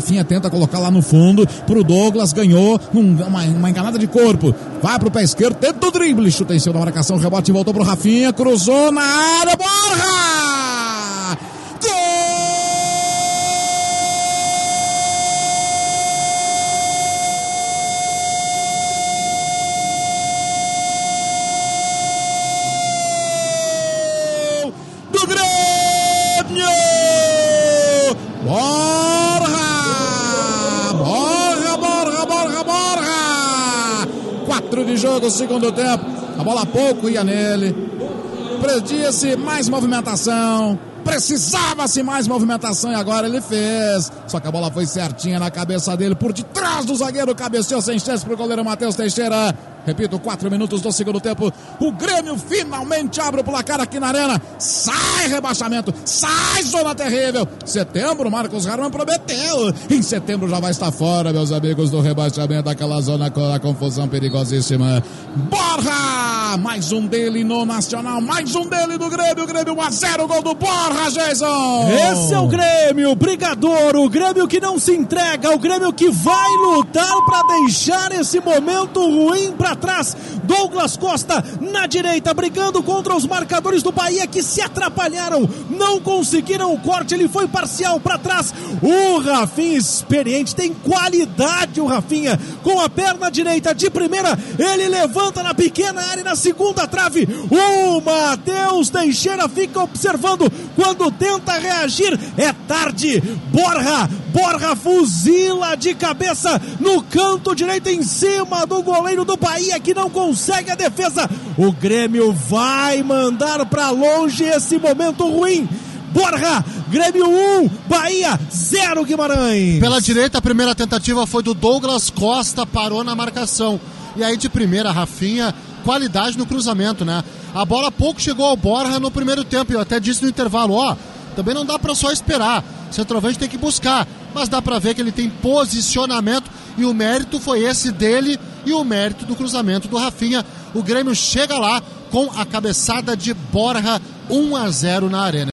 Rafinha tenta colocar lá no fundo pro Douglas, ganhou um, uma, uma enganada de corpo. Vai pro pé esquerdo, tenta o drible, chuta em cima da marcação, rebote voltou pro Rafinha, cruzou na área, Borja! do Grêmio! Borja! Quatro de jogo, segundo tempo. A bola pouco ia nele. Predia-se mais movimentação. Precisava-se mais movimentação e agora ele fez. Só que a bola foi certinha na cabeça dele, por detrás do zagueiro, cabeceou sem chance pro goleiro Matheus Teixeira. Repito, quatro minutos do segundo tempo. O Grêmio finalmente abre o placar aqui na Arena. Sai rebaixamento, sai zona terrível. Setembro, Marcos Harman prometeu. Em setembro já vai estar fora, meus amigos, do rebaixamento, aquela zona com a confusão perigosíssima. Borja! Mais um dele no Nacional, mais um dele do Grêmio. Grêmio 1 a 0, gol do Borja, Jason. Esse é o Grêmio, brigador, o Grêmio que não se entrega, o Grêmio que vai lutar para deixar esse momento ruim para trás. Douglas Costa na direita, brigando contra os marcadores do Bahia que se atrapalharam, não conseguiram o corte, ele foi parcial para trás. O Rafinha experiente, tem qualidade o Rafinha, com a perna direita de primeira, ele levanta na pequena área na segunda trave. O Matheus Teixeira fica observando quando tenta reagir, é tarde. Borja, Borja fuzila de cabeça no canto direito em cima do goleiro do Bahia que não consegue a defesa. O Grêmio vai mandar para longe esse momento ruim. Borja, Grêmio 1, Bahia 0 Guimarães. Pela direita, a primeira tentativa foi do Douglas Costa, parou na marcação. E aí de primeira, Rafinha, qualidade no cruzamento, né? A bola pouco chegou ao Borja no primeiro tempo, eu até disse no intervalo, ó, também não dá para só esperar. Centroavante tem que buscar, mas dá para ver que ele tem posicionamento e o mérito foi esse dele e o mérito do cruzamento do Rafinha. O Grêmio chega lá com a cabeçada de Borja 1 a 0 na arena.